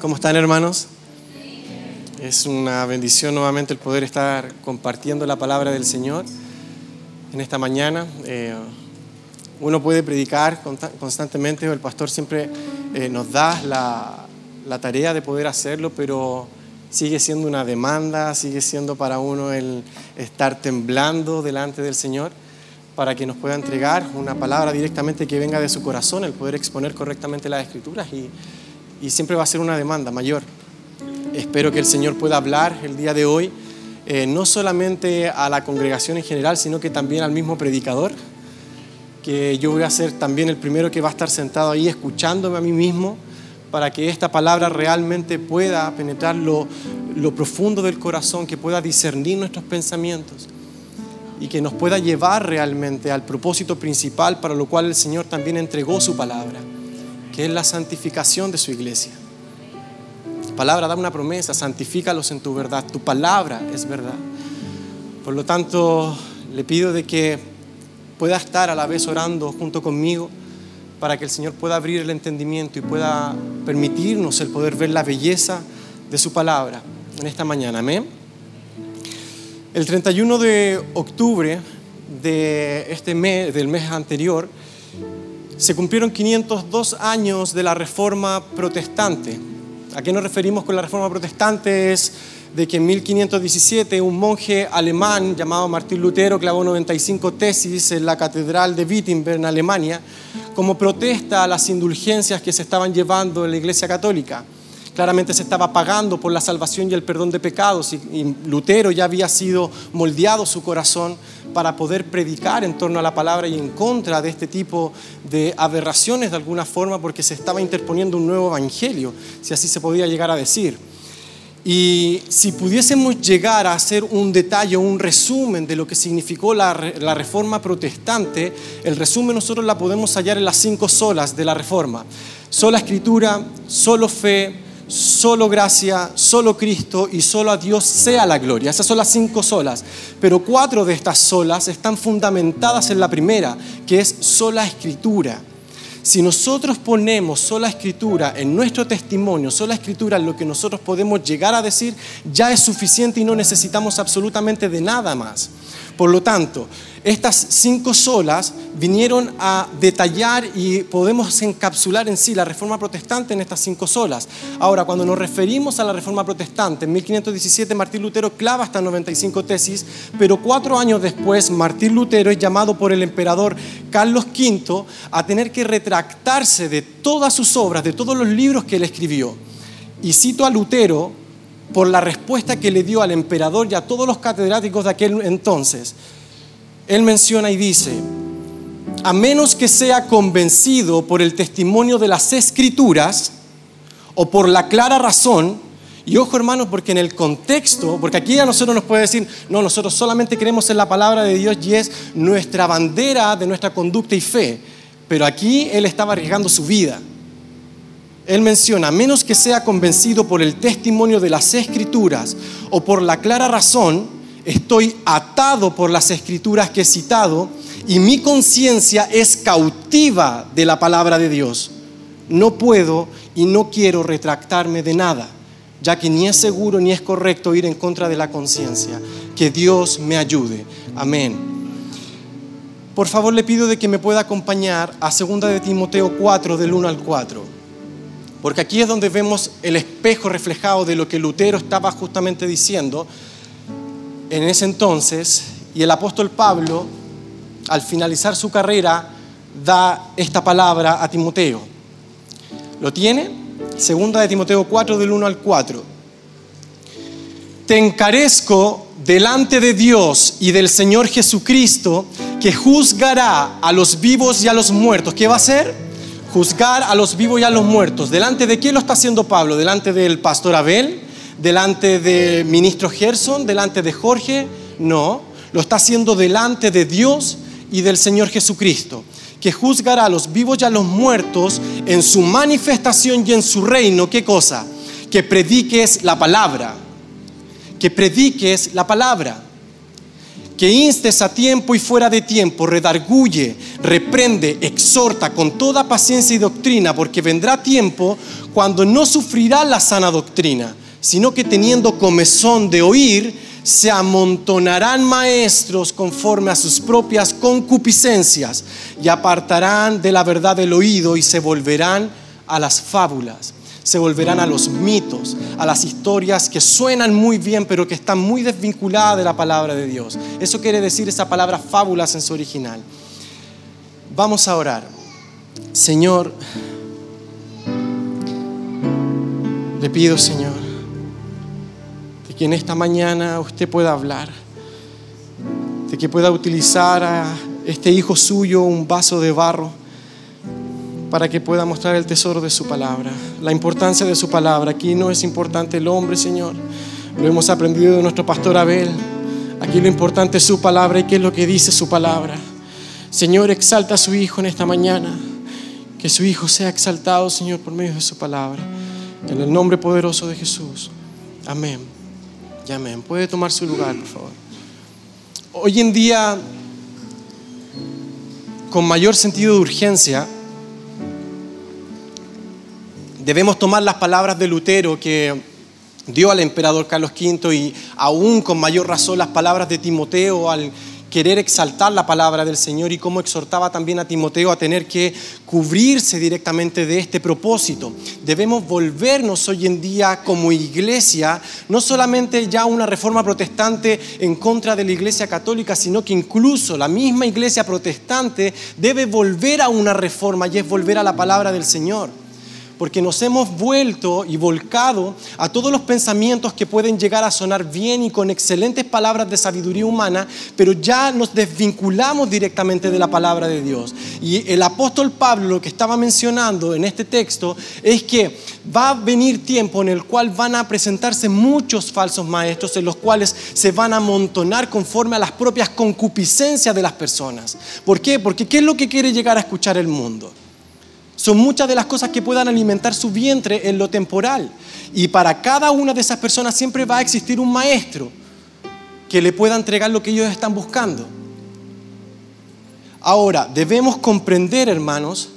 ¿Cómo están hermanos? Es una bendición nuevamente el poder estar compartiendo la palabra del Señor en esta mañana. Eh, uno puede predicar constantemente, el pastor siempre eh, nos da la, la, tarea de poder hacerlo, pero sigue siendo una demanda, sigue siendo para uno el estar temblando delante del Señor para que nos pueda entregar una palabra directamente que venga de su corazón, el poder exponer correctamente las escrituras y y siempre va a ser una demanda mayor. Espero que el Señor pueda hablar el día de hoy, eh, no solamente a la congregación en general, sino que también al mismo predicador, que yo voy a ser también el primero que va a estar sentado ahí escuchándome a mí mismo para que esta palabra realmente pueda penetrar lo, lo profundo del corazón, que pueda discernir nuestros pensamientos y que nos pueda llevar realmente al propósito principal para lo cual el Señor también entregó su palabra que es la santificación de su iglesia. Palabra da una promesa, santifícalos en tu verdad. Tu palabra es verdad. Por lo tanto, le pido de que pueda estar a la vez orando junto conmigo para que el Señor pueda abrir el entendimiento y pueda permitirnos el poder ver la belleza de su palabra en esta mañana. Amén. El 31 de octubre de este mes, del mes anterior, se cumplieron 502 años de la Reforma Protestante. ¿A qué nos referimos con la Reforma Protestante? Es de que en 1517 un monje alemán llamado Martín Lutero clavó 95 tesis en la Catedral de Wittenberg en Alemania como protesta a las indulgencias que se estaban llevando en la Iglesia Católica. Claramente se estaba pagando por la salvación y el perdón de pecados y, Lutero ya había sido moldeado su corazón para poder predicar en torno a la palabra y en contra de este tipo de aberraciones de alguna forma porque se estaba interponiendo un nuevo evangelio, si así se podía llegar a decir. Y si pudiésemos llegar a hacer un detalle, un resumen de lo que significó la, la, reforma protestante, el resumen nosotros la podemos hallar en las cinco solas de la reforma. Sola escritura, solo fe, solo gracia, solo Cristo y solo a Dios sea la gloria. Esas son las cinco solas. Pero cuatro de estas solas están fundamentadas en la primera, que es sola escritura. Si nosotros ponemos sola escritura en nuestro testimonio, sola escritura en lo que nosotros podemos llegar a decir, ya es suficiente y no necesitamos absolutamente de nada más. Por lo tanto, estas cinco solas vinieron a detallar y podemos encapsular en sí la reforma protestante en estas cinco solas. Ahora, cuando nos referimos a la reforma protestante, en 1517 Martín Lutero clava estas 95 tesis, pero cuatro años después Martín Lutero es llamado por el emperador Carlos V a tener que retractarse de todas sus obras, de todos los libros que él escribió. Y cito a Lutero por la respuesta que le dio al emperador y a todos los catedráticos de aquel entonces. Él menciona y dice, a menos que sea convencido por el testimonio de las escrituras o por la clara razón, y ojo hermanos, porque en el contexto, porque aquí a nosotros nos puede decir, no, nosotros solamente creemos en la palabra de Dios y es nuestra bandera de nuestra conducta y fe, pero aquí él estaba arriesgando su vida él menciona, a menos que sea convencido por el testimonio de las escrituras o por la clara razón, estoy atado por las escrituras que he citado y mi conciencia es cautiva de la palabra de Dios. No puedo y no quiero retractarme de nada, ya que ni es seguro ni es correcto ir en contra de la conciencia. Que Dios me ayude. Amén. Por favor le pido de que me pueda acompañar a 2 de Timoteo 4 del 1 al 4. Porque aquí es donde vemos el espejo reflejado de lo que Lutero estaba justamente diciendo en ese entonces. Y el apóstol Pablo, al finalizar su carrera, da esta palabra a Timoteo. ¿Lo tiene? Segunda de Timoteo 4, del 1 al 4. Te encarezco delante de Dios y del Señor Jesucristo, que juzgará a los vivos y a los muertos. ¿Qué va a hacer? Juzgar a los vivos y a los muertos. ¿Delante de quién lo está haciendo Pablo? ¿Delante del pastor Abel? ¿Delante del ministro Gerson? ¿Delante de Jorge? No, lo está haciendo delante de Dios y del Señor Jesucristo, que juzgará a los vivos y a los muertos en su manifestación y en su reino. ¿Qué cosa? Que prediques la palabra. Que prediques la palabra que instes a tiempo y fuera de tiempo, redarguye, reprende, exhorta con toda paciencia y doctrina, porque vendrá tiempo cuando no sufrirá la sana doctrina, sino que teniendo comezón de oír, se amontonarán maestros conforme a sus propias concupiscencias y apartarán de la verdad el oído y se volverán a las fábulas se volverán a los mitos, a las historias que suenan muy bien, pero que están muy desvinculadas de la palabra de Dios. Eso quiere decir esa palabra fábulas en su original. Vamos a orar. Señor, le pido, Señor, de que en esta mañana usted pueda hablar, de que pueda utilizar a este hijo suyo un vaso de barro para que pueda mostrar el tesoro de su palabra, la importancia de su palabra. Aquí no es importante el hombre, Señor. Lo hemos aprendido de nuestro pastor Abel. Aquí lo importante es su palabra y qué es lo que dice su palabra. Señor, exalta a su Hijo en esta mañana. Que su Hijo sea exaltado, Señor, por medio de su palabra. En el nombre poderoso de Jesús. Amén. Y amén. Puede tomar su lugar, por favor. Hoy en día, con mayor sentido de urgencia, debemos tomar las palabras de Lutero que dio al emperador Carlos V y aún con mayor razón las palabras de Timoteo al querer exaltar la palabra del Señor y cómo exhortaba también a Timoteo a tener que cubrirse directamente de este propósito. Debemos volvernos hoy en día como iglesia, no solamente ya una reforma protestante en contra de la iglesia católica, sino que incluso la misma iglesia protestante debe volver a una reforma y es volver a la palabra del Señor porque nos hemos vuelto y volcado a todos los pensamientos que pueden llegar a sonar bien y con excelentes palabras de sabiduría humana, pero ya nos desvinculamos directamente de la palabra de Dios. Y el apóstol Pablo lo que estaba mencionando en este texto es que va a venir tiempo en el cual van a presentarse muchos falsos maestros en los cuales se van a amontonar conforme a las propias concupiscencias de las personas. ¿Por qué? Porque ¿qué es lo que quiere llegar a escuchar el mundo? Son muchas de las cosas que puedan alimentar su vientre en lo temporal. Y para cada una de esas personas siempre va a existir un maestro que le pueda entregar lo que ellos están buscando. Ahora, debemos comprender, hermanos,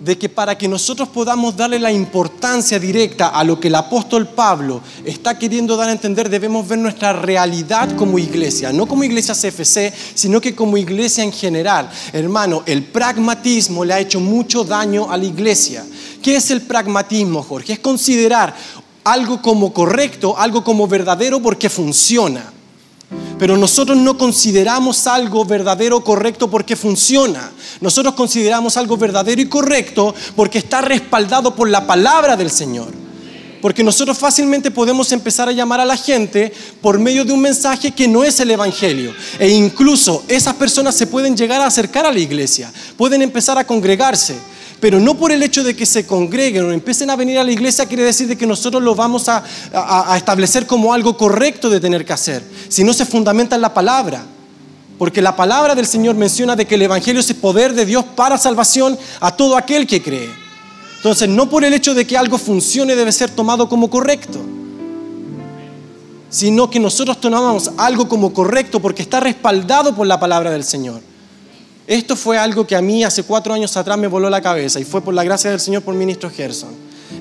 de que para que nosotros podamos darle la importancia directa a lo que el apóstol Pablo está queriendo dar a entender, debemos ver nuestra realidad como iglesia, no como iglesia CFC, sino que como iglesia en general. Hermano, el pragmatismo le ha hecho mucho daño a la iglesia. ¿Qué es el pragmatismo, Jorge? Es considerar algo como correcto, algo como verdadero porque funciona. Pero nosotros no consideramos algo verdadero o correcto porque funciona. Nosotros consideramos algo verdadero y correcto porque está respaldado por la palabra del Señor. Porque nosotros fácilmente podemos empezar a llamar a la gente por medio de un mensaje que no es el Evangelio. E incluso esas personas se pueden llegar a acercar a la iglesia, pueden empezar a congregarse pero no por el hecho de que se congreguen o empiecen a venir a la iglesia quiere decir de que nosotros lo vamos a, establecer como algo correcto de tener que hacer, si no se fundamenta en la palabra. Porque la palabra del Señor menciona de que el Evangelio es el poder de Dios para salvación a todo aquel que cree. Entonces, no por el hecho de que algo funcione debe ser tomado como correcto, sino que nosotros tomamos algo como correcto porque está respaldado por la palabra del Señor. Esto fue algo que a mí hace cuatro años atrás me voló la cabeza y fue por la gracia del Señor por ministro Gerson.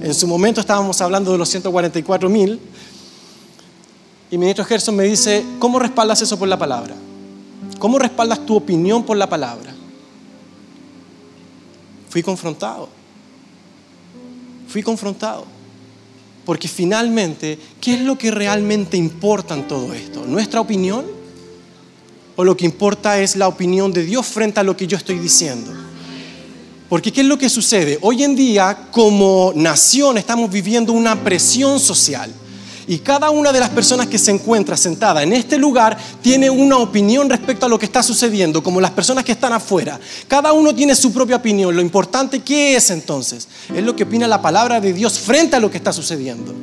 En su momento estábamos hablando de los 144 mil y ministro Gerson me dice, ¿cómo respaldas eso por la palabra? ¿Cómo respaldas tu opinión por la palabra? Fui confrontado. Fui confrontado. Porque finalmente, ¿qué es lo que realmente importa en todo esto? ¿Nuestra opinión? O lo que importa es la opinión de Dios frente a lo que yo estoy diciendo. Porque ¿qué es lo que sucede? Hoy en día, como nación, estamos viviendo una presión social. Y cada una de las personas que se encuentra sentada en este lugar tiene una opinión respecto a lo que está sucediendo, como las personas que están afuera. Cada uno tiene su propia opinión. Lo importante, ¿qué es entonces? Es lo que opina la palabra de Dios frente a lo que está sucediendo.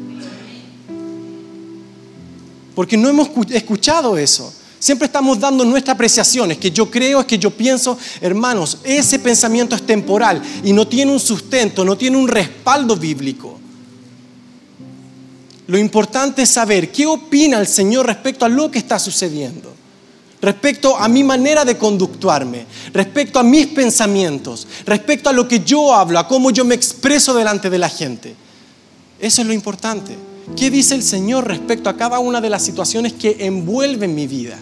Porque no hemos escuchado eso. Siempre estamos dando nuestra apreciación, es que yo creo, es que yo pienso, hermanos, ese pensamiento es temporal y no tiene un sustento, no tiene un respaldo bíblico. Lo importante es saber qué opina el Señor respecto a lo que está sucediendo. respecto a mi manera de conductuarme, respecto a mis pensamientos, respecto a lo que yo hablo, a cómo yo me expreso delante de la gente. Eso es lo importante. ¿Qué dice el Señor respecto a cada una de las situaciones que envuelven mi vida?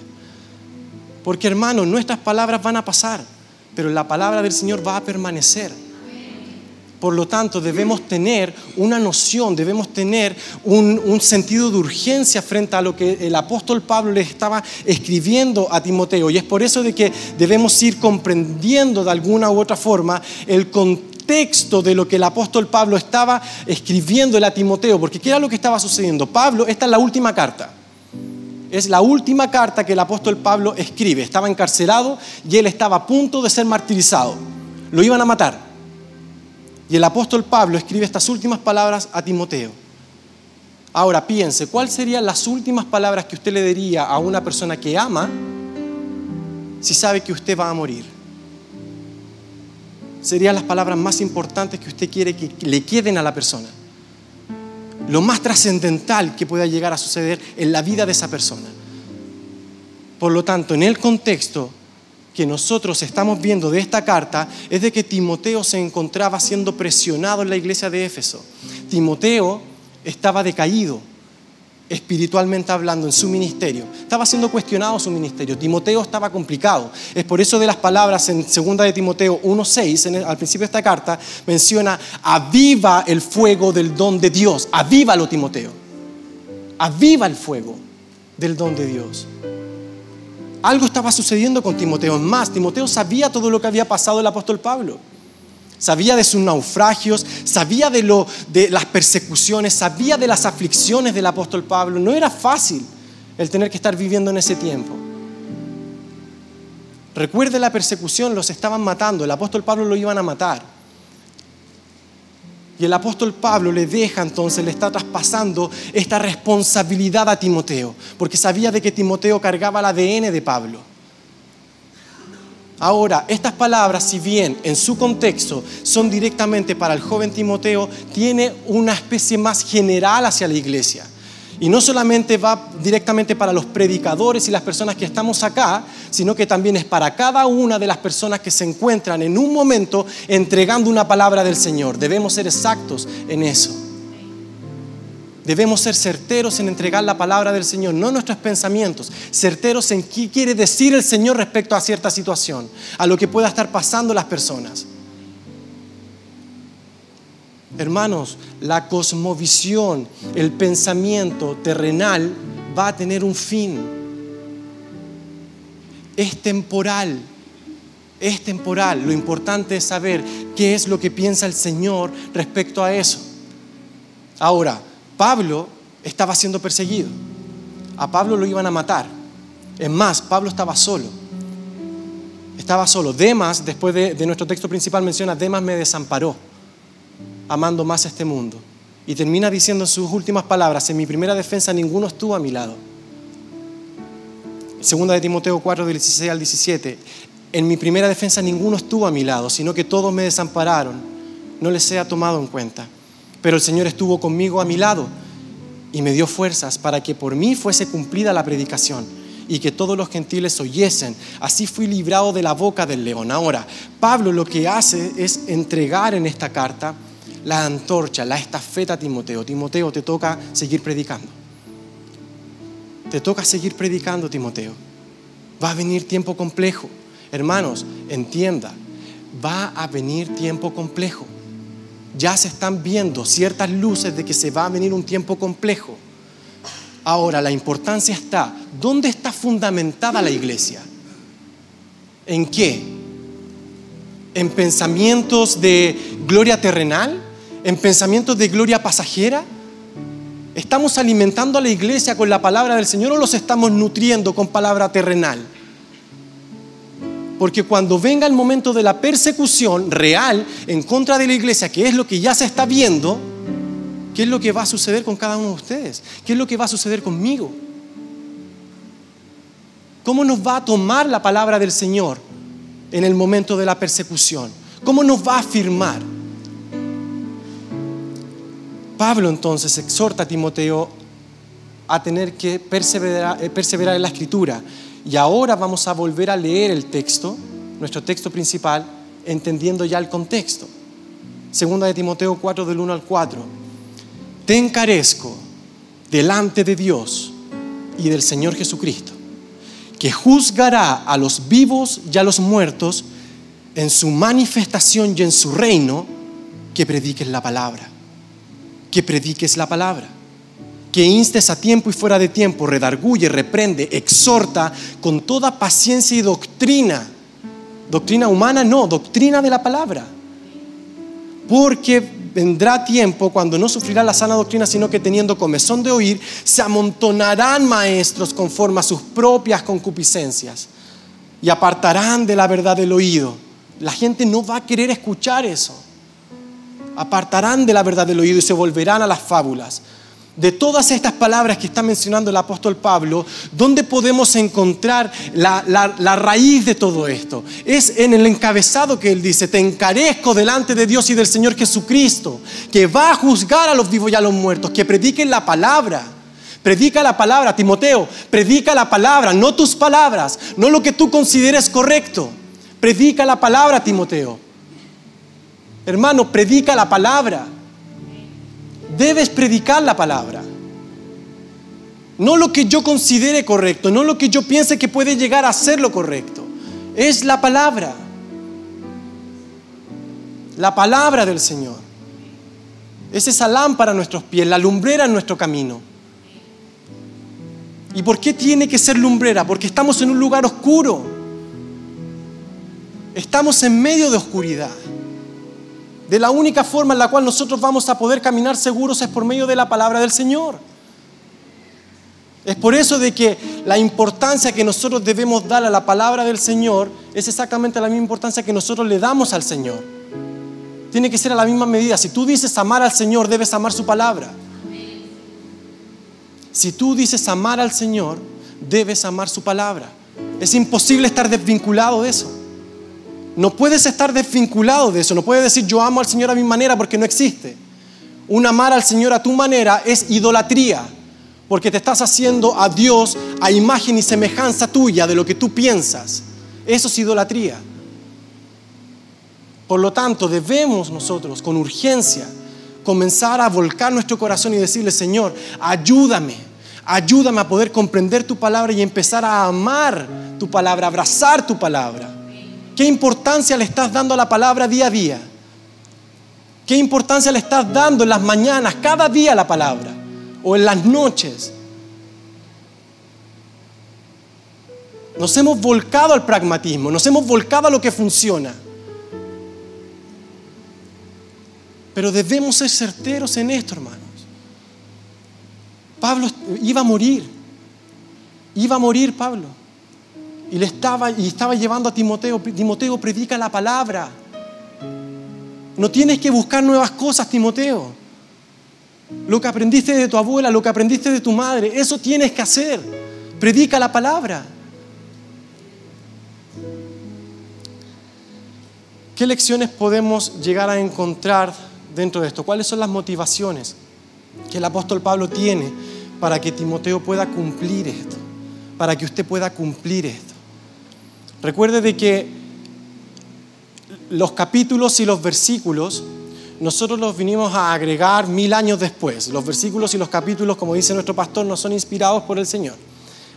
Porque hermanos, nuestras palabras van a pasar, pero la palabra del Señor va a permanecer. Por lo tanto, debemos tener una noción, debemos tener un, sentido de urgencia frente a lo que el apóstol Pablo le estaba escribiendo a Timoteo. Y es por eso de que debemos ir comprendiendo de alguna u otra forma el contexto de lo que el apóstol Pablo estaba escribiendo a Timoteo. Porque ¿qué era lo que estaba sucediendo? Pablo, esta es la última carta. Es la última carta que el apóstol Pablo escribe. Estaba encarcelado y él estaba a punto de ser martirizado. Lo iban a matar. Y el apóstol Pablo escribe estas últimas palabras a Timoteo. Ahora piense, ¿cuáles serían las últimas palabras que usted le diría a una persona que ama si sabe que usted va a morir? Serían las palabras más importantes que usted quiere que le queden a la persona. Lo más trascendental que pueda llegar a suceder en la vida de esa persona. Por lo tanto, en el contexto que nosotros estamos viendo de esta carta es de que Timoteo se encontraba siendo presionado en la iglesia de Éfeso. Timoteo estaba decaído, espiritualmente hablando, en su ministerio. Estaba siendo cuestionado su ministerio. Timoteo estaba complicado. Es por eso de las palabras en 2 de Timoteo 1.6, al principio de esta carta, menciona, aviva el fuego del don de Dios. Avívalo, Timoteo. Aviva el fuego del don de Dios. Algo estaba sucediendo con Timoteo. Más, Timoteo sabía todo lo que había pasado el apóstol Pablo. Sabía de sus naufragios, sabía de, lo, de las persecuciones, sabía de las aflicciones del apóstol Pablo. No era fácil el tener que estar viviendo en ese tiempo. Recuerde la persecución, los estaban matando, el apóstol Pablo lo iban a matar. Y el apóstol Pablo le deja entonces, le está traspasando esta responsabilidad a Timoteo, porque sabía de que Timoteo cargaba el ADN de Pablo. Ahora, estas palabras, si bien en su contexto son directamente para el joven Timoteo, tiene una especie más general hacia la iglesia. Y no solamente va directamente para los predicadores y las personas que estamos acá, sino que también es para cada una de las personas que se encuentran en un momento entregando una palabra del Señor. Debemos ser exactos en eso. Debemos ser certeros en entregar la palabra del Señor, no nuestros pensamientos, certeros en qué quiere decir el Señor respecto a cierta situación, a lo que pueda estar pasando las personas. Hermanos, la cosmovisión, el pensamiento terrenal va a tener un fin. Es temporal, es temporal. Lo importante es saber qué es lo que piensa el Señor respecto a eso. Ahora, Pablo estaba siendo perseguido. A Pablo lo iban a matar. Es más, Pablo estaba solo. Estaba solo. Demas, después de, nuestro texto principal, menciona, Demas me desamparó amando más este mundo. Y termina diciendo en sus últimas palabras, en mi primera defensa ninguno estuvo a mi lado. Segunda de Timoteo 4, del 16 al 17, en mi primera defensa ninguno estuvo a mi lado, sino que todos me desampararon, no les sea tomado en cuenta. Pero el Señor estuvo conmigo a mi lado y me dio fuerzas para que por mí fuese cumplida la predicación y que todos los gentiles oyesen. Así fui librado de la boca del león. Ahora, Pablo lo que hace es entregar en esta carta la antorcha, la estafeta a Timoteo. Timoteo, te toca seguir predicando. Te toca seguir predicando, Timoteo. Va a venir tiempo complejo. Hermanos, entienda, va a venir tiempo complejo. Ya se están viendo ciertas luces de que se va a venir un tiempo complejo. Ahora, la importancia está, ¿dónde está fundamentada la iglesia? ¿En qué? ¿En pensamientos de gloria terrenal? en pensamientos de gloria pasajera? ¿Estamos alimentando a la iglesia con la palabra del Señor o los estamos nutriendo con palabra terrenal? Porque cuando venga el momento de la persecución real en contra de la iglesia, que es lo que ya se está viendo, ¿qué es lo que va a suceder con cada uno de ustedes? ¿Qué es lo que va a suceder conmigo? ¿Cómo nos va a tomar la palabra del Señor en el momento de la persecución? ¿Cómo nos va a afirmar? Pablo entonces exhorta a Timoteo a tener que perseverar, eh, perseverar, en la escritura Y ahora vamos a volver a leer el texto, nuestro texto principal, entendiendo ya el contexto. Segunda de Timoteo 4 del 1 al 4. Te encarezco delante de Dios y del Señor Jesucristo, que juzgará a los vivos y a los muertos en su manifestación y en su reino, que prediques la palabra, que prediques la palabra, que instes a tiempo y fuera de tiempo, redarguye, reprende, exhorta con toda paciencia y doctrina. Doctrina humana, no, doctrina de la palabra. Porque vendrá tiempo cuando no sufrirá la sana doctrina, sino que teniendo comezón de oír, se amontonarán maestros conforme a sus propias concupiscencias y apartarán de la verdad el oído. La gente no va a querer escuchar eso. Apartarán de la verdad del oído y se volverán a las fábulas de todas estas palabras que está mencionando el apóstol Pablo, ¿dónde podemos encontrar la, raíz de todo esto? Es en el encabezado que él dice, te encarezco delante de Dios y del Señor Jesucristo, que va a juzgar a los vivos y a los muertos, que prediquen la palabra. Predica la palabra, Timoteo, predica la palabra, no tus palabras, no lo que tú consideres correcto. Predica la palabra, Timoteo. Hermano, predica la palabra debes predicar la palabra. No lo que yo considere correcto, no lo que yo piense que puede llegar a ser lo correcto. Es la palabra. La palabra del Señor. Es esa lámpara a nuestros pies, la lumbrera en nuestro camino. ¿Y por qué tiene que ser lumbrera? Porque estamos en un lugar oscuro. Estamos en medio de oscuridad de la única forma en la cual nosotros vamos a poder caminar seguros es por medio de la palabra del Señor. Es por eso de que la importancia que nosotros debemos dar a la palabra del Señor es exactamente la misma importancia que nosotros le damos al Señor. Tiene que ser a la misma medida. Si tú dices amar al Señor, debes amar su palabra. Si tú dices amar al Señor, debes amar su palabra. Es imposible estar desvinculado de eso. No puedes estar desvinculado de eso, no puedes decir yo amo al Señor a mi manera porque no existe. Un amar al Señor a tu manera es idolatría, porque te estás haciendo a Dios a imagen y semejanza tuya de lo que tú piensas. Eso es idolatría. Por lo tanto, debemos nosotros con urgencia comenzar a volcar nuestro corazón y decirle, Señor, ayúdame, ayúdame a poder comprender tu palabra y empezar a amar tu palabra, abrazar tu palabra. ¿Qué importancia le estás dando a la palabra día a día? ¿Qué importancia le estás dando en las mañanas, cada día a la palabra? ¿O en las noches? Nos hemos volcado al pragmatismo, nos hemos volcado a lo que funciona. Pero debemos ser certeros en esto, hermanos. Pablo iba a morir. Iba a morir Pablo. Y le estaba, y estaba llevando a Timoteo, Timoteo, predica la palabra. No tienes que buscar nuevas cosas, Timoteo. Lo que aprendiste de tu abuela, lo que aprendiste de tu madre, eso tienes que hacer. Predica la palabra. ¿Qué lecciones podemos llegar a encontrar dentro de esto? ¿Cuáles son las motivaciones que el apóstol Pablo tiene para que Timoteo pueda cumplir esto? Para que usted pueda cumplir esto. Recuerde de que los capítulos y los versículos nosotros los vinimos a agregar mil años después. Los versículos y los capítulos, como dice nuestro pastor, no son inspirados por el Señor.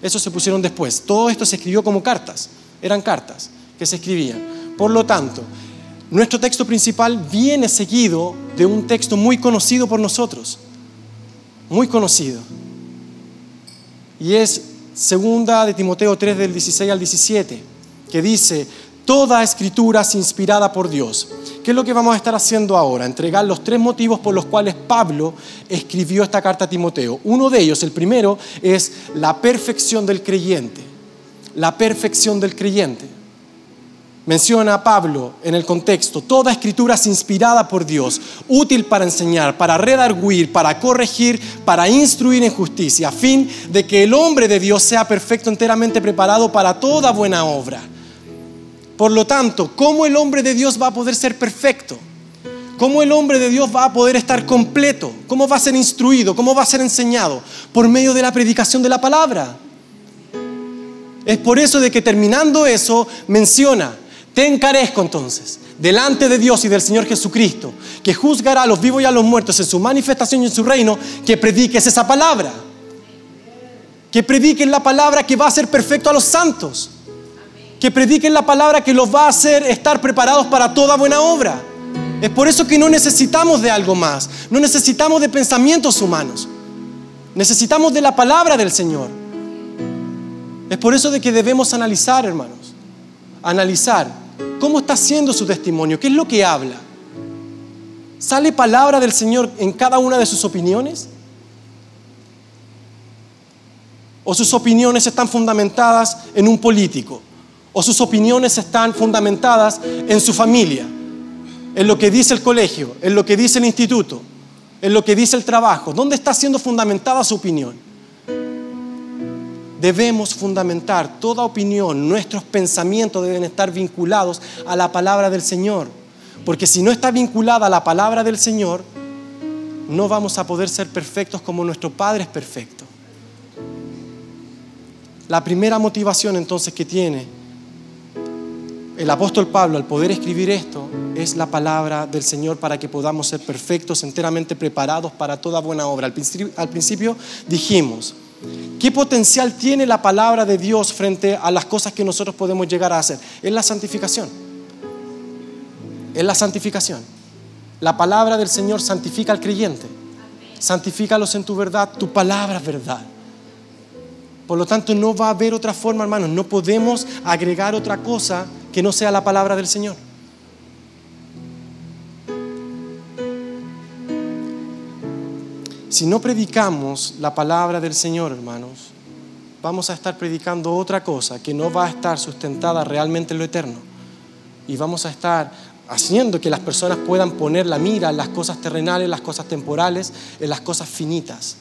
Eso se pusieron después. Todo esto se escribió como cartas. Eran cartas que se escribían. Por lo tanto, nuestro texto principal viene seguido de un texto muy conocido por nosotros. Muy conocido. Y es segunda de Timoteo 3 del 16 al 17 que dice, toda escritura es inspirada por Dios. ¿Qué es lo que vamos a estar haciendo ahora? Entregar los tres motivos por los cuales Pablo escribió esta carta a Timoteo. Uno de ellos, el primero, es la perfección del creyente. La perfección del creyente. Menciona a Pablo en el contexto, toda escritura es inspirada por Dios, útil para enseñar, para redarguir, para corregir, para instruir en justicia, a fin de que el hombre de Dios sea perfecto, enteramente preparado para toda buena obra. Por lo tanto, ¿cómo el hombre de Dios va a poder ser perfecto? ¿Cómo el hombre de Dios va a poder estar completo? ¿Cómo va a ser instruido? ¿Cómo va a ser enseñado? Por medio de la predicación de la palabra. Es por eso de que terminando eso menciona, te encarezco entonces, delante de Dios y del Señor Jesucristo, que juzgará a los vivos y a los muertos en su manifestación y en su reino, que prediques esa palabra. Que prediquen la palabra que va a ser perfecto a los santos. Que prediquen la palabra que los va a hacer estar preparados para toda buena obra. Es por eso que no necesitamos de algo más. No necesitamos de pensamientos humanos. Necesitamos de la palabra del Señor. Es por eso de que debemos analizar, hermanos. Analizar cómo está haciendo su testimonio, qué es lo que habla. ¿Sale palabra del Señor en cada una de sus opiniones? ¿O sus opiniones están fundamentadas en un político? ¿O sus opiniones están fundamentadas en su familia? en lo que dice el colegio, en lo que dice el instituto, en lo que dice el trabajo. ¿Dónde está siendo fundamentada su opinión? Debemos fundamentar toda opinión, nuestros pensamientos deben estar vinculados a la palabra del Señor. Porque si no está vinculada a la palabra del Señor, no vamos a poder ser perfectos como nuestro Padre es perfecto. La primera motivación entonces que tiene el apóstol Pablo al poder escribir esto es la palabra del Señor para que podamos ser perfectos, enteramente preparados para toda buena obra. Al principio, dijimos, ¿qué potencial tiene la palabra de Dios frente a las cosas que nosotros podemos llegar a hacer? Es la santificación. Es la santificación. La palabra del Señor santifica al creyente. Santifícalos en tu verdad, tu palabra es verdad. Por lo tanto, no va a haber otra forma, hermanos. No podemos agregar otra cosa que no sea la palabra del Señor. Si no predicamos la palabra del Señor, hermanos, vamos a estar predicando otra cosa que no va a estar sustentada realmente en lo eterno. Y vamos a estar haciendo que las personas puedan poner la mira en las cosas terrenales, en las cosas temporales, en las cosas finitas.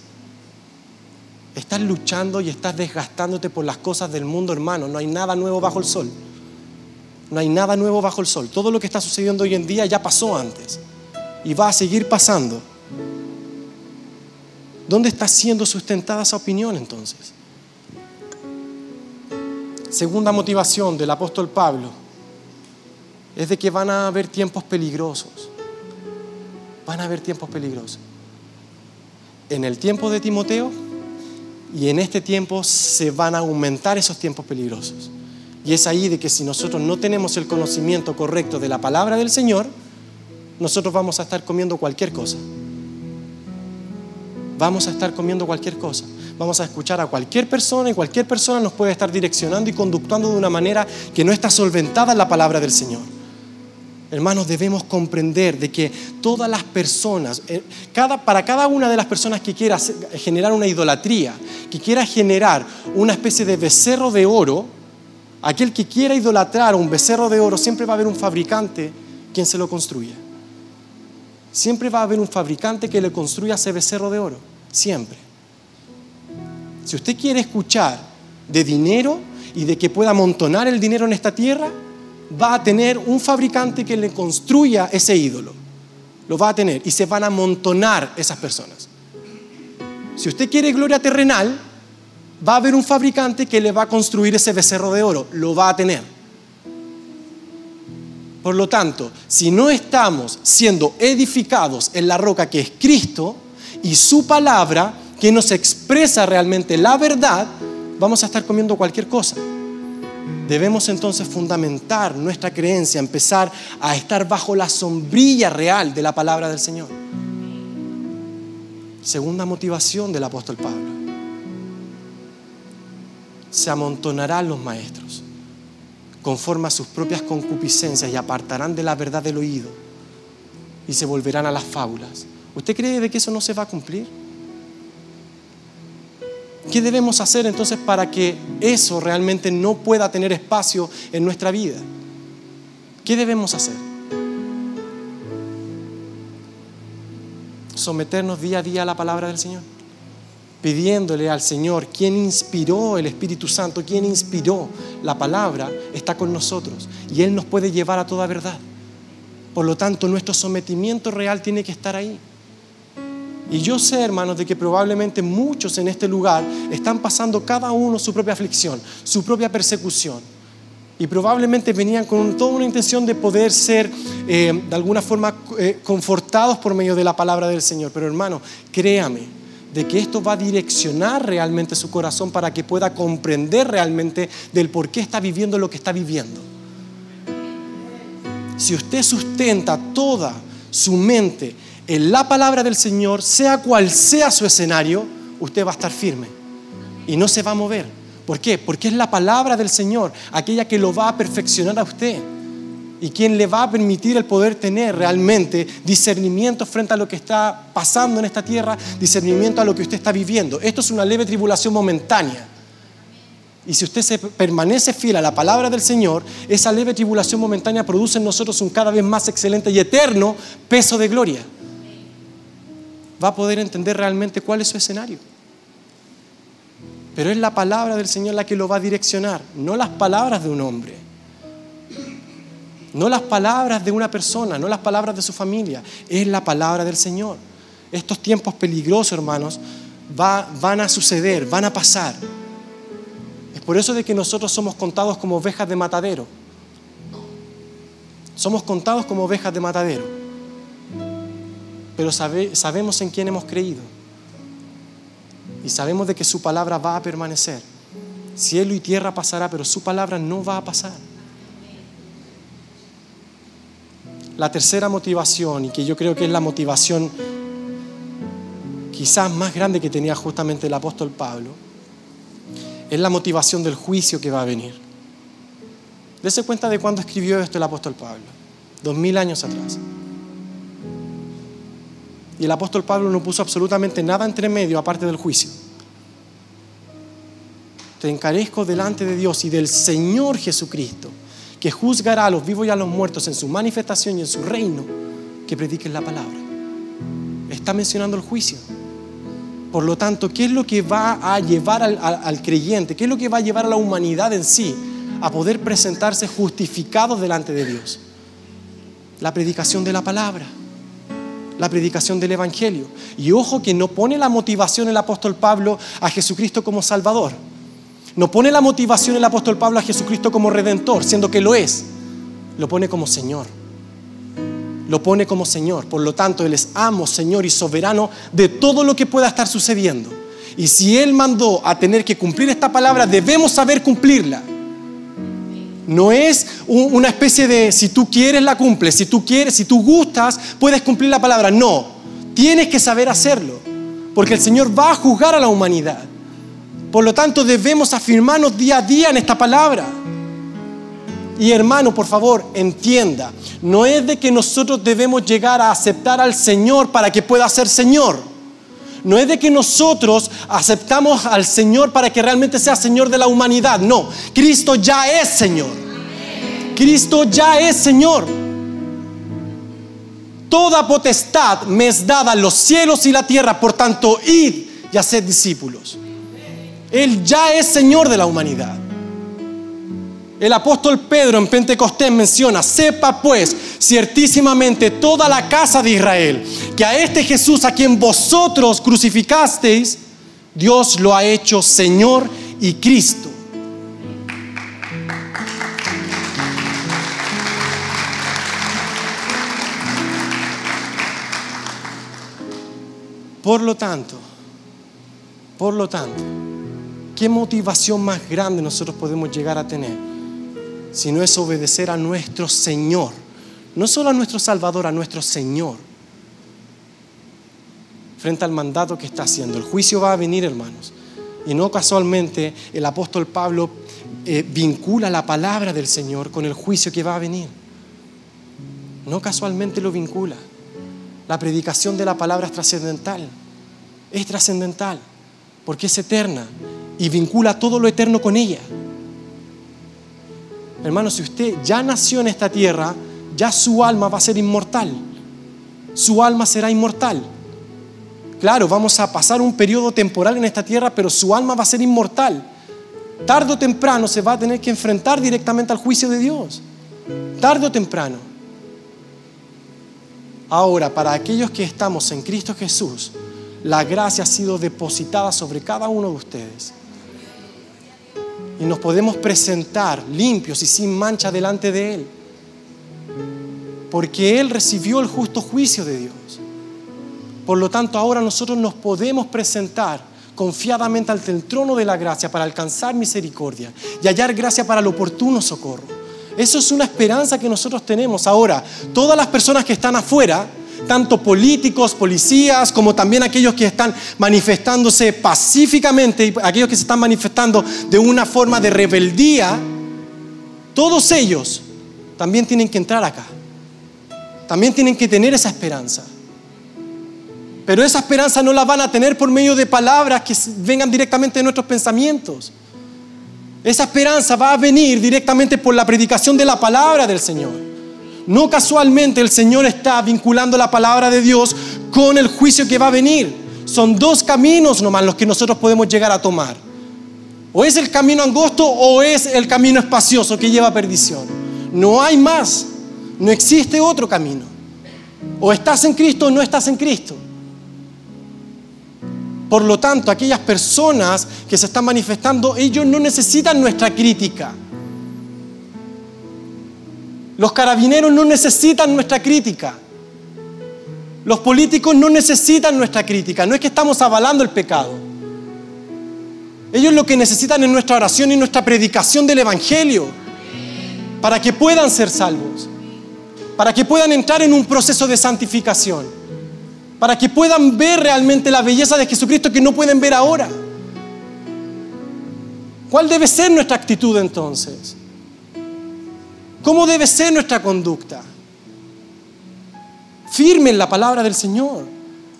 Estás luchando y estás desgastándote por las cosas del mundo, hermano. No hay nada nuevo bajo el sol. No hay nada nuevo bajo el sol. Todo lo que está sucediendo hoy en día ya pasó antes y va a seguir pasando. ¿Dónde está siendo sustentada esa opinión entonces? Segunda motivación del apóstol Pablo es de que van a haber tiempos peligrosos. Van a haber tiempos peligrosos. En el tiempo de Timoteo y en este tiempo se van a aumentar esos tiempos peligrosos. Y es ahí de que si nosotros no tenemos el conocimiento correcto de la palabra del Señor, nosotros vamos a estar comiendo cualquier cosa. Vamos a estar comiendo cualquier cosa. Vamos a escuchar a cualquier persona y cualquier persona nos puede estar direccionando y conductuando de una manera que no está solventada en la palabra del Señor. Hermanos, debemos comprender de que todas las personas, eh, para cada una de las personas que quiera generar una idolatría, que quiera generar una especie de becerro de oro, aquel que quiera idolatrar un becerro de oro, siempre va a haber un fabricante quien se lo construya. Siempre va a haber un fabricante que le construya ese becerro de oro. Siempre. Si usted quiere escuchar de dinero y de que pueda amontonar el dinero en esta tierra, va a tener un fabricante que le construya ese ídolo. Lo va a tener y se van a amontonar esas personas. Si usted quiere gloria terrenal, va a haber un fabricante que le va a construir ese becerro de oro. Lo va a tener. Por lo tanto, si no estamos siendo edificados en la roca que es Cristo y su palabra, que nos expresa realmente la verdad, vamos a estar comiendo cualquier cosa. Debemos entonces fundamentar nuestra creencia, empezar a estar bajo la sombrilla real de la palabra del Señor. Segunda motivación del apóstol Pablo. Se amontonarán los maestros conforme a sus propias concupiscencias y apartarán de la verdad del oído y se volverán a las fábulas. ¿Usted cree de que eso no se va a cumplir? ¿Qué debemos hacer entonces para que eso realmente no pueda tener espacio en nuestra vida? ¿Qué debemos hacer? Someternos día a día a la palabra del Señor, pidiéndole al Señor, quien inspiró el Espíritu Santo, quien inspiró la palabra, está con nosotros y Él nos puede llevar a toda verdad. Por lo tanto, nuestro sometimiento real tiene que estar ahí. Y yo sé, hermanos, de que probablemente muchos en este lugar están pasando cada uno su propia aflicción, su propia persecución. Y probablemente venían con toda una intención de poder ser eh, de alguna forma eh, confortados por medio de la palabra del Señor. Pero hermano, créame, de que esto va a direccionar realmente su corazón para que pueda comprender realmente del por qué está viviendo lo que está viviendo. Si usted sustenta toda su mente en la palabra del Señor, sea cual sea su escenario, usted va a estar firme y no se va a mover. ¿Por qué? Porque es la palabra del Señor, aquella que lo va a perfeccionar a usted y quien le va a permitir el poder tener realmente discernimiento frente a lo que está pasando en esta tierra, discernimiento a lo que usted está viviendo. Esto es una leve tribulación momentánea. Y si usted se permanece fiel a la palabra del Señor, esa leve tribulación momentánea produce en nosotros un cada vez más excelente y eterno peso de gloria va a poder entender realmente cuál es su escenario. Pero es la palabra del Señor la que lo va a direccionar, no las palabras de un hombre, no las palabras de una persona, no las palabras de su familia, es la palabra del Señor. Estos tiempos peligrosos, hermanos, van a suceder, van a pasar. Es por eso de que nosotros somos contados como ovejas de matadero. Somos contados como ovejas de matadero pero sabemos en quién hemos creído. Y sabemos de que su palabra va a permanecer. Cielo y tierra pasará, pero su palabra no va a pasar. La tercera motivación, y que yo creo que es la motivación quizás más grande que tenía justamente el apóstol Pablo, es la motivación del juicio que va a venir. Dese cuenta de cuándo escribió esto el apóstol Pablo, dos mil años atrás. Y el apóstol Pablo no puso absolutamente nada entre medio aparte del juicio. Te encarezco delante de Dios y del Señor Jesucristo, que juzgará a los vivos y a los muertos en su manifestación y en su reino, que prediquen la palabra. Está mencionando el juicio. Por lo tanto, ¿qué es lo que va a llevar al, al, creyente? ¿Qué es lo que va a llevar a la humanidad en sí a poder presentarse justificados delante de Dios? La predicación de la palabra la predicación del Evangelio. Y ojo que no pone la motivación el apóstol Pablo a Jesucristo como Salvador. No pone la motivación el apóstol Pablo a Jesucristo como Redentor, siendo que lo es. Lo pone como Señor. Lo pone como Señor. Por lo tanto, Él es amo, Señor y soberano de todo lo que pueda estar sucediendo. Y si Él mandó a tener que cumplir esta palabra, debemos saber cumplirla. No es una especie de si tú quieres la cumples, si tú quieres, si tú gustas, puedes cumplir la palabra. No, tienes que saber hacerlo, porque el Señor va a juzgar a la humanidad. Por lo tanto, debemos afirmarnos día a día en esta palabra. Y hermano, por favor, entienda, no es de que nosotros debemos llegar a aceptar al Señor para que pueda ser Señor. No es de que nosotros aceptamos al Señor para que realmente sea Señor de la humanidad. No, Cristo ya es Señor. Cristo ya es Señor. Toda potestad me es dada en los cielos y la tierra, por tanto, id y haced discípulos. Él ya es Señor de la humanidad. El apóstol Pedro en Pentecostés menciona, sepa pues ciertísimamente toda la casa de Israel, que a este Jesús a quien vosotros crucificasteis, Dios lo ha hecho Señor y Cristo. Por lo tanto, por lo tanto, ¿qué motivación más grande nosotros podemos llegar a tener? sino es obedecer a nuestro Señor. No solo a nuestro Salvador, a nuestro Señor. Frente al mandato que está haciendo. El juicio va a venir, hermanos. Y no casualmente el apóstol Pablo eh, vincula la palabra del Señor con el juicio que va a venir. No casualmente lo vincula. La predicación de la palabra es trascendental. Es trascendental porque es eterna y vincula todo lo eterno con ella. Hermano, si usted ya nació en esta tierra, ya su alma va a ser inmortal. Su alma será inmortal. Claro, vamos a pasar un periodo temporal en esta tierra, pero su alma va a ser inmortal. Tardo o temprano se va a tener que enfrentar directamente al juicio de Dios. Tarde o temprano. Ahora, para aquellos que estamos en Cristo Jesús, la gracia ha sido depositada sobre cada uno de ustedes. Y nos podemos presentar limpios y sin mancha delante de Él. Porque Él recibió el justo juicio de Dios. Por lo tanto, ahora nosotros nos podemos presentar confiadamente ante el trono de la gracia para alcanzar misericordia y hallar gracia para el oportuno socorro. Eso es una esperanza que nosotros tenemos. Ahora, todas las personas que están afuera, tanto políticos, policías, como también aquellos que están manifestándose pacíficamente y aquellos que se están manifestando de una forma de rebeldía, todos ellos también tienen que entrar acá. También tienen que tener esa esperanza. Pero esa esperanza no la van a tener por medio de palabras que vengan directamente de nuestros pensamientos. Esa esperanza va a venir directamente por la predicación de la palabra del Señor. No casualmente el Señor está vinculando la palabra de Dios con el juicio que va a venir. Son dos caminos nomás los que nosotros podemos llegar a tomar. O es el camino angosto o es el camino espacioso que lleva a perdición. No hay más. No existe otro camino. O estás en Cristo o no estás en Cristo. Por lo tanto, aquellas personas que se están manifestando, ellos no necesitan nuestra crítica. Los carabineros no necesitan nuestra crítica. Los políticos no necesitan nuestra crítica. No es que estamos avalando el pecado. Ellos lo que necesitan es nuestra oración y nuestra predicación del Evangelio para que puedan ser salvos, para que puedan entrar en un proceso de santificación, para que puedan ver realmente la belleza de Jesucristo que no pueden ver ahora. ¿Cuál debe ser nuestra actitud entonces? ¿Cómo debe ser nuestra conducta? Firme en la palabra del Señor.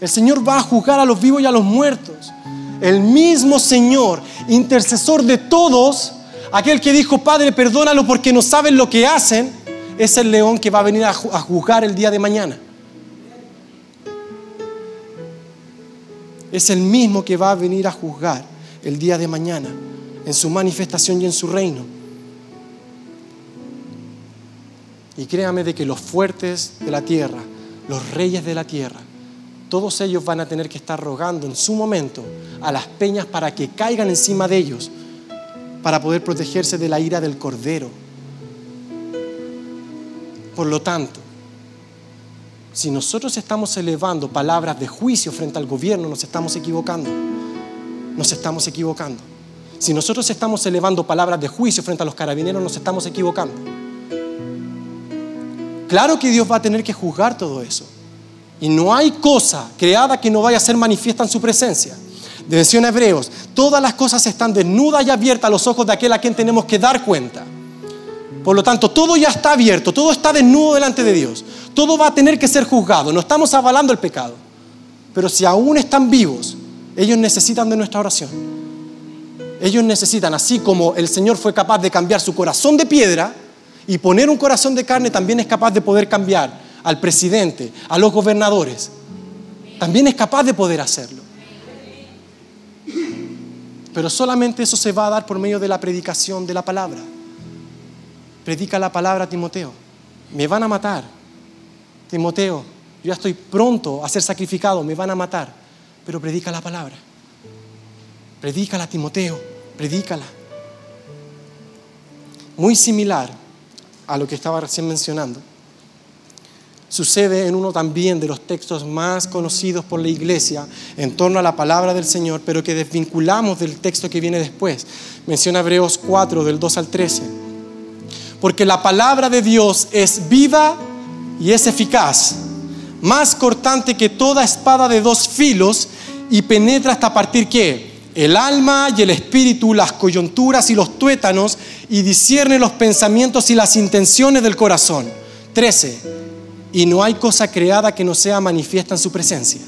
El Señor va a juzgar a los vivos y a los muertos. El mismo Señor, intercesor de todos, aquel que dijo, Padre, perdónalo porque no saben lo que hacen, es el león que va a venir a juzgar el día de mañana. Es el mismo que va a venir a juzgar el día de mañana en su manifestación y en su reino. Y créame de que los fuertes de la tierra, los reyes de la tierra, todos ellos van a tener que estar rogando en su momento a las peñas para que caigan encima de ellos, para poder protegerse de la ira del cordero. Por lo tanto, si nosotros estamos elevando palabras de juicio frente al gobierno, nos estamos equivocando. Nos estamos equivocando. Si nosotros estamos elevando palabras de juicio frente a los carabineros, nos estamos equivocando. Claro que Dios va a tener que juzgar todo eso. Y no hay cosa creada que no vaya a ser manifiesta en su presencia. Decía Hebreos, todas las cosas están desnudas y abiertas a los ojos de aquel a quien tenemos que dar cuenta. Por lo tanto, todo ya está abierto, todo está desnudo delante de Dios. Todo va a tener que ser juzgado. No estamos avalando el pecado. Pero si aún están vivos, ellos necesitan de nuestra oración. Ellos necesitan, así como el Señor fue capaz de cambiar su corazón de piedra, y poner un corazón de carne también es capaz de poder cambiar al presidente, a los gobernadores. También es capaz de poder hacerlo. Pero solamente eso se va a dar por medio de la predicación de la palabra. Predica la palabra, Timoteo. Me van a matar. Timoteo, yo ya estoy pronto a ser sacrificado, me van a matar. Pero predica la palabra. Predícala, Timoteo. Predícala. Muy similar a lo que estaba recién mencionando. Sucede en uno también de los textos más conocidos por la iglesia en torno a la palabra del Señor, pero que desvinculamos del texto que viene después. Menciona Hebreos 4, del 2 al 13. Porque la palabra de Dios es viva y es eficaz, más cortante que toda espada de dos filos y penetra hasta partir qué? El alma y el espíritu, las coyunturas y los tuétanos, y discierne los pensamientos y las intenciones del corazón. 13. Y no hay cosa creada que no sea manifiesta en su presencia.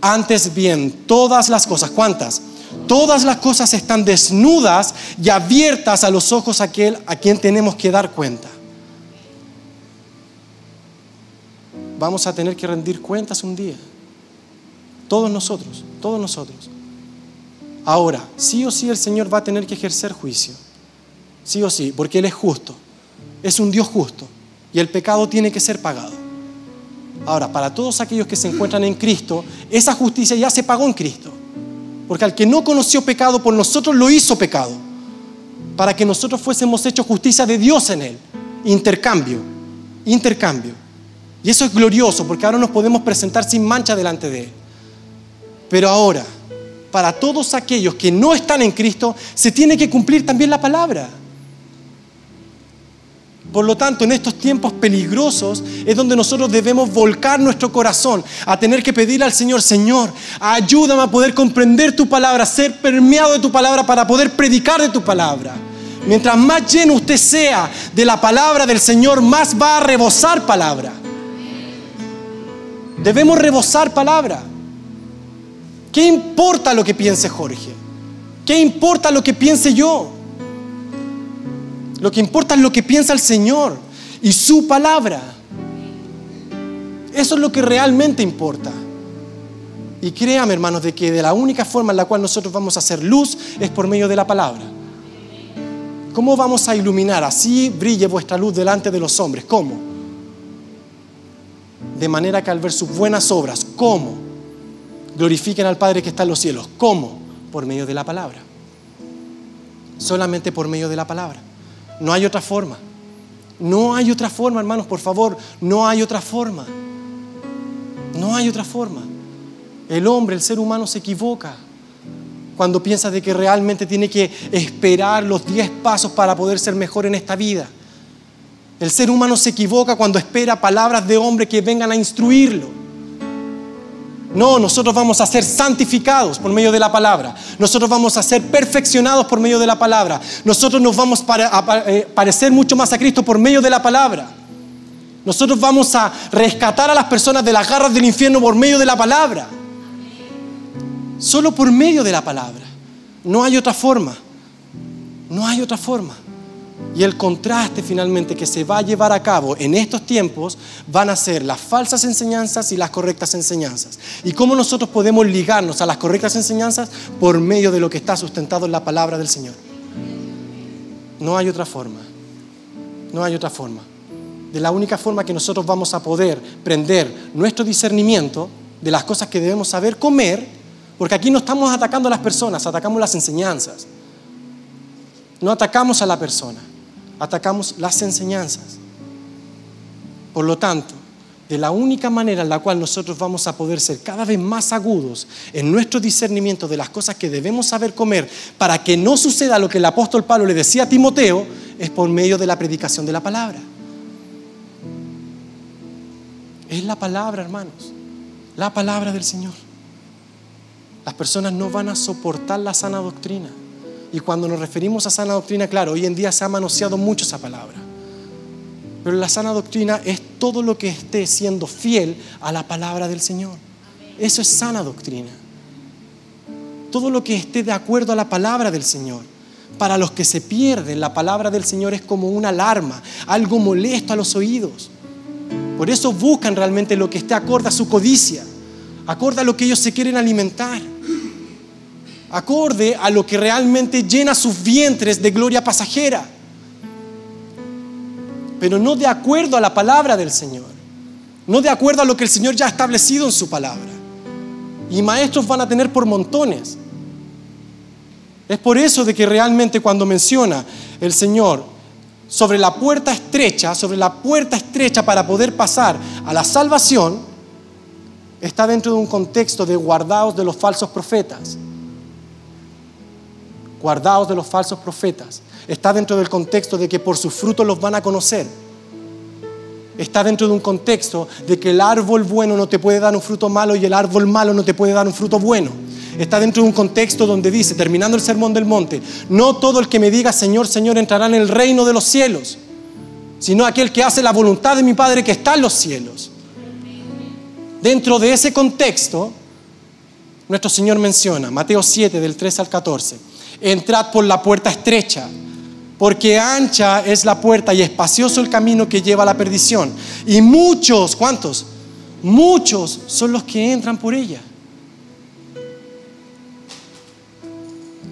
Antes bien, todas las cosas, ¿cuántas? Todas las cosas están desnudas y abiertas a los ojos aquel a quien tenemos que dar cuenta. Vamos a tener que rendir cuentas un día. Todos nosotros, todos nosotros. Ahora, sí o sí el Señor va a tener que ejercer juicio. Sí o sí, porque Él es justo. Es un Dios justo. Y el pecado tiene que ser pagado. Ahora, para todos aquellos que se encuentran en Cristo, esa justicia ya se pagó en Cristo. Porque al que no conoció pecado, por nosotros lo hizo pecado. Para que nosotros fuésemos hechos justicia de Dios en él. Intercambio. Intercambio. Y eso es glorioso porque ahora nos podemos presentar sin mancha delante de Él. Pero ahora, para todos aquellos que no están en Cristo, se tiene que cumplir también la palabra. Por lo tanto, en estos tiempos peligrosos es donde nosotros debemos volcar nuestro corazón a tener que pedir al Señor, Señor, ayúdame a poder comprender tu palabra, ser permeado de tu palabra para poder predicar de tu palabra. Mientras más lleno usted sea de la palabra del Señor, más va a rebosar palabra. Debemos rebosar palabra. ¿Qué importa lo que piense Jorge? ¿Qué importa lo que piense yo? Lo que importa es lo que piensa el Señor y su palabra. Eso es lo que realmente importa. Y créame, hermanos, de que de la única forma en la cual nosotros vamos a hacer luz es por medio de la palabra. ¿Cómo vamos a iluminar? Así brille vuestra luz delante de los hombres. ¿Cómo? De manera que al ver sus buenas obras, ¿cómo? Glorifiquen al Padre que está en los cielos. ¿Cómo? Por medio de la palabra. Solamente por medio de la palabra. No hay otra forma. No hay otra forma, hermanos, por favor. No hay otra forma. No hay otra forma. El hombre, el ser humano se equivoca cuando piensa de que realmente tiene que esperar los 10 pasos para poder ser mejor en esta vida. El ser humano se equivoca cuando espera palabras de hombre que vengan a instruirlo. No, nosotros vamos a ser santificados por medio de la palabra. Nosotros vamos a ser perfeccionados por medio de la palabra. Nosotros nos vamos a eh, parecer mucho más a Cristo por medio de la palabra. Nosotros vamos a rescatar a las personas de las garras del infierno por medio de la palabra. Solo por medio de la palabra. No hay otra forma. No hay otra forma. Y el contraste finalmente que se va a llevar a cabo en estos tiempos van a ser las falsas enseñanzas y las correctas enseñanzas. ¿Y cómo nosotros podemos ligarnos a las correctas enseñanzas? Por medio de lo que está sustentado en la palabra del Señor. No hay otra forma. No hay otra forma. De la única forma que nosotros vamos a poder prender nuestro discernimiento de las cosas que debemos saber comer, porque aquí no estamos atacando a las personas, atacamos las enseñanzas. No atacamos a la persona atacamos las enseñanzas. Por lo tanto, de la única manera en la cual nosotros vamos a poder ser cada vez más agudos en nuestro discernimiento de las cosas que debemos saber comer para que no suceda lo que el apóstol Pablo le decía a Timoteo, es por medio de la predicación de la palabra. Es la palabra, hermanos, la palabra del Señor. Las personas no van a soportar la sana doctrina. Y cuando nos referimos a sana doctrina, claro, hoy en día se ha manoseado mucho esa palabra. Pero la sana doctrina es todo lo que esté siendo fiel a la palabra del Señor. Eso es sana doctrina. Todo lo que esté de acuerdo a la palabra del Señor. Para los que se pierden, la palabra del Señor es como una alarma, algo molesto a los oídos. Por eso buscan realmente lo que esté acorde a su codicia, acorde a lo que ellos se quieren alimentar acorde a lo que realmente llena sus vientres de gloria pasajera, pero no de acuerdo a la palabra del Señor, no de acuerdo a lo que el Señor ya ha establecido en su palabra. Y maestros van a tener por montones. Es por eso de que realmente cuando menciona el Señor sobre la puerta estrecha, sobre la puerta estrecha para poder pasar a la salvación, está dentro de un contexto de guardados de los falsos profetas guardados de los falsos profetas. Está dentro del contexto de que por sus frutos los van a conocer. Está dentro de un contexto de que el árbol bueno no te puede dar un fruto malo y el árbol malo no te puede dar un fruto bueno. Está dentro de un contexto donde dice, terminando el sermón del monte, no todo el que me diga Señor, Señor entrará en el reino de los cielos, sino aquel que hace la voluntad de mi Padre que está en los cielos. Dentro de ese contexto, nuestro Señor menciona, Mateo 7 del 3 al 14, entrad por la puerta estrecha, porque ancha es la puerta y espacioso el camino que lleva a la perdición. Y muchos, ¿cuántos? Muchos son los que entran por ella.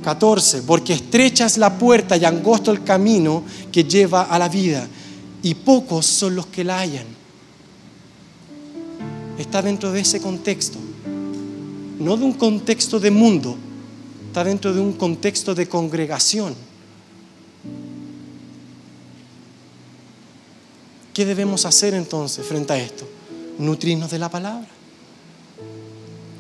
14, porque estrecha es la puerta y angosto el camino que lleva a la vida, y pocos son los que la hallan. está dentro de ese contexto, no de un contexto de mundo, está dentro de un contexto de congregación. ¿Qué debemos hacer entonces frente a esto? Nutrirnos de la palabra.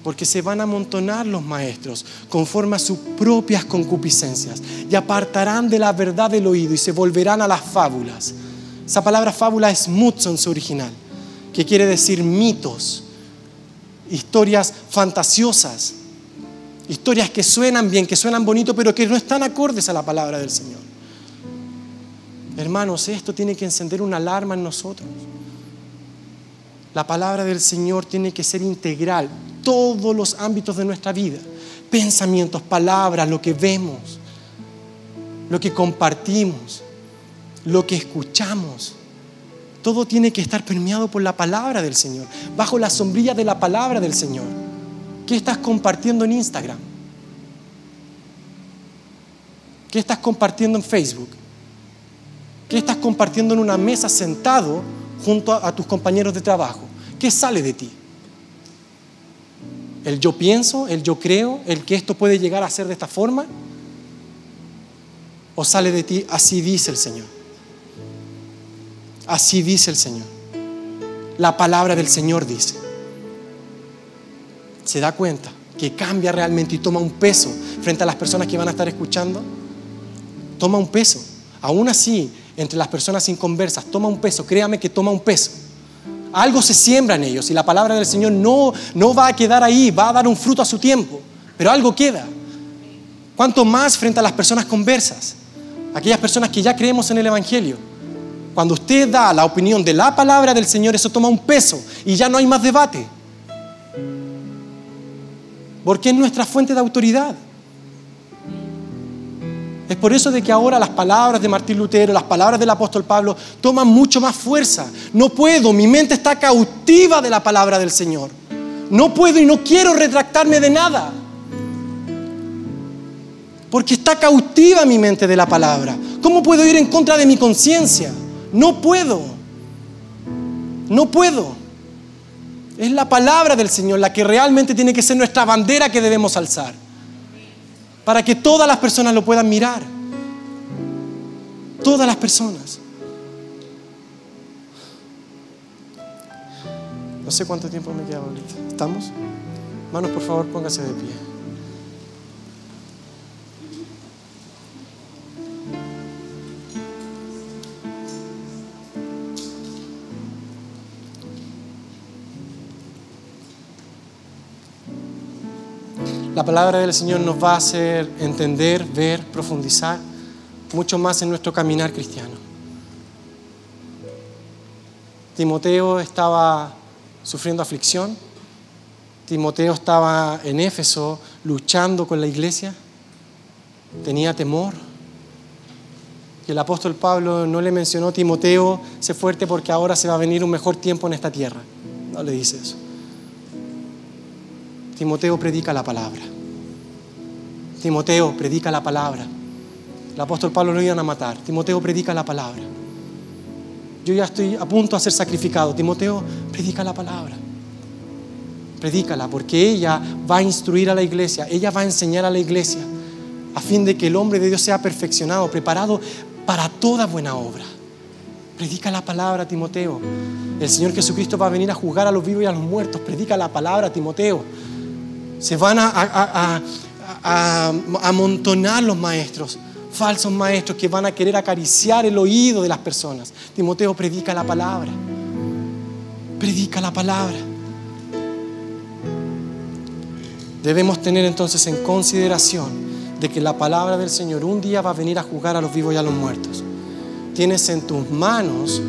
Porque se van a amontonar los maestros conforme a sus propias concupiscencias y apartarán de la verdad del oído y se volverán a las fábulas. Esa palabra fábula es mutzo en su original, que quiere decir mitos, historias fantasiosas, historias que suenan bien, que suenan bonito, pero que no están acordes a la palabra del Señor. Hermanos, esto tiene que encender una alarma en nosotros. La palabra del Señor tiene que ser integral, todos los ámbitos de nuestra vida, pensamientos, palabras, lo que vemos, lo que compartimos, lo que escuchamos. Todo tiene que estar permeado por la palabra del Señor, bajo la sombrilla de la palabra del Señor. ¿Qué estás compartiendo en Instagram? ¿Qué estás compartiendo en Facebook? ¿Qué estás compartiendo en una mesa sentado junto a, tus compañeros de trabajo? ¿Qué sale de ti? ¿El yo pienso, el yo creo, el que esto puede llegar a ser de esta forma? ¿O sale de ti, así dice el Señor? Así dice el Señor. La palabra del Señor dice. ¿Se da cuenta que cambia realmente y toma un peso frente a las personas que van a estar escuchando? Toma un peso. Aún así, entre las personas inconversas, toma un peso, créame que toma un peso. Algo se siembra en ellos y la palabra del Señor no, no va a quedar ahí, va a dar un fruto a su tiempo, pero algo queda. ¿Cuánto más frente a las personas conversas? Aquellas personas que ya creemos en el Evangelio. Cuando usted da la opinión de la palabra del Señor, eso toma un peso y ya no hay más debate. Porque es nuestra fuente de autoridad. Es por eso de que ahora las palabras de Martín Lutero, las palabras del apóstol Pablo toman mucho más fuerza. No puedo, mi mente está cautiva de la palabra del Señor. No puedo y no quiero retractarme de nada. Porque está cautiva mi mente de la palabra. ¿Cómo puedo ir en contra de mi conciencia? No puedo. No puedo. Es la palabra del Señor la que realmente tiene que ser nuestra bandera que debemos alzar para que todas las personas lo puedan mirar. Todas las personas. No sé cuánto tiempo me queda ahorita. ¿Estamos? Manos, por favor, póngase de pie. La palabra del Señor nos va a hacer entender, ver, profundizar mucho más en nuestro caminar cristiano. Timoteo estaba sufriendo aflicción. Timoteo estaba en Éfeso luchando con la iglesia. Tenía temor. Y el apóstol Pablo no le mencionó, Timoteo, sé fuerte porque ahora se va a venir un mejor tiempo en esta tierra. No le dice eso. Timoteo predica la palabra. Timoteo predica la palabra. El apóstol Pablo lo iban a matar. Timoteo predica la palabra. Yo ya estoy a punto de ser sacrificado. Timoteo predica la palabra. Predícala porque ella va a instruir a la iglesia, ella va a enseñar a la iglesia a fin de que el hombre de Dios sea perfeccionado, preparado para toda buena obra. Predica la palabra, Timoteo. El Señor Jesucristo va a venir a juzgar a los vivos y a los muertos. Predica la palabra, Timoteo. Se van a, amontonar los maestros, falsos maestros que van a querer acariciar el oído de las personas. Timoteo predica la palabra. Predica la palabra. Debemos tener entonces en consideración de que la palabra del Señor un día va a venir a juzgar a los vivos y a los muertos. Tienes en tus manos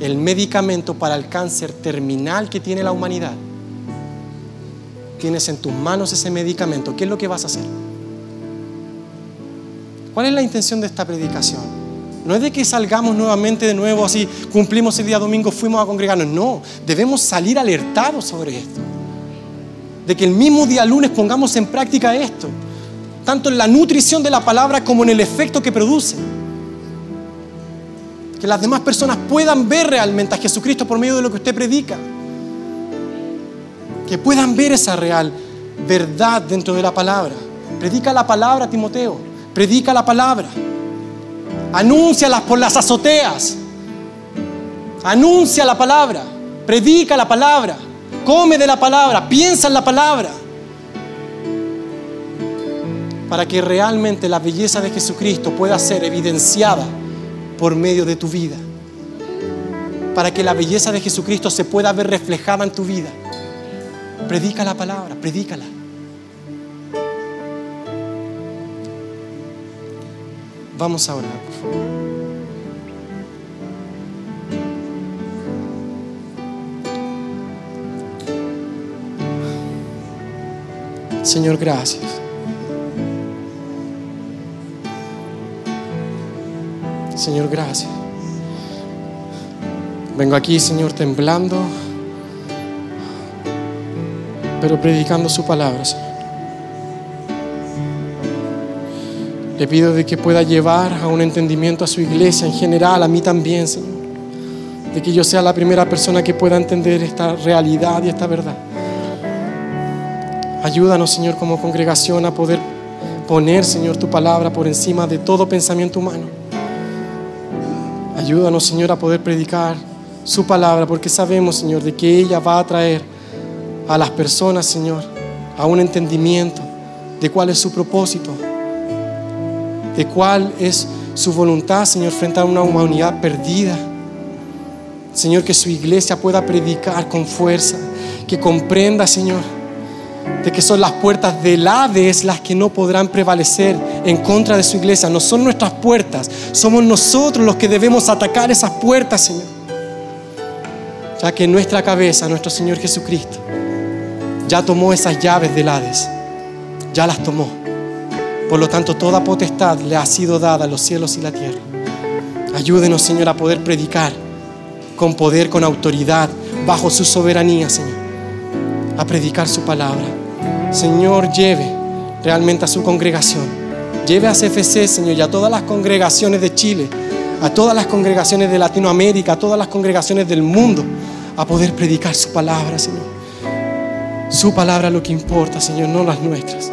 el medicamento para el cáncer terminal que tiene la humanidad tienes en tus manos ese medicamento, ¿qué es lo que vas a hacer? ¿Cuál es la intención de esta predicación? No es de que salgamos nuevamente de nuevo así, cumplimos el día domingo, fuimos a congregarnos. No, debemos salir alertados sobre esto. De que el mismo día lunes pongamos en práctica esto, tanto en la nutrición de la palabra como en el efecto que produce. Que las demás personas puedan ver realmente a Jesucristo por medio de lo que usted predica. Que puedan ver esa real verdad dentro de la palabra. Predica la palabra, Timoteo. Predica la palabra. Anúncialas por las azoteas. Anuncia la palabra. Predica la palabra. Come de la palabra. Piensa en la palabra. Para que realmente la belleza de Jesucristo pueda ser evidenciada por medio de tu vida. Para que la belleza de Jesucristo se pueda ver reflejada en tu vida. Predica la palabra, predícala. Vamos a orar, por favor. Señor, gracias. Señor, gracias. Vengo aquí, Señor, temblando, pero predicando su palabra, Señor. Le pido de que pueda llevar a un entendimiento a su iglesia en general, a mí también, Señor. De que yo sea la primera persona que pueda entender esta realidad y esta verdad. Ayúdanos, Señor, como congregación a poder poner, Señor, tu palabra por encima de todo pensamiento humano. Ayúdanos, Señor, a poder predicar su palabra, porque sabemos, Señor, de que ella va a traer a las personas, Señor, a un entendimiento de cuál es su propósito de cuál es su voluntad, Señor, frente a una humanidad perdida. Señor, que su iglesia pueda predicar con fuerza, que comprenda, Señor, de que son las puertas del Hades las que no podrán prevalecer en contra de su iglesia. No son nuestras puertas, somos nosotros los que debemos atacar esas puertas, Señor. Ya que nuestra cabeza, nuestro Señor Jesucristo, ya tomó esas llaves del Hades, ya las tomó. Por lo tanto, toda potestad le ha sido dada a los cielos y la tierra. Ayúdenos, Señor, a poder predicar con poder, con autoridad, bajo su soberanía, Señor. A predicar su palabra. Señor, lleve realmente a su congregación. Lleve a CFC, Señor, y a todas las congregaciones de Chile, a todas las congregaciones de Latinoamérica, a todas las congregaciones del mundo, a poder predicar su palabra, Señor. Su palabra es lo que importa, Señor, no las nuestras.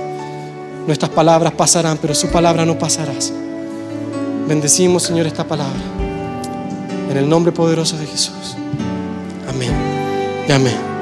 Nuestras palabras pasarán, pero su palabra no pasará. Bendecimos, Señor, esta palabra. En el nombre poderoso de Jesús. Amén. Y amén.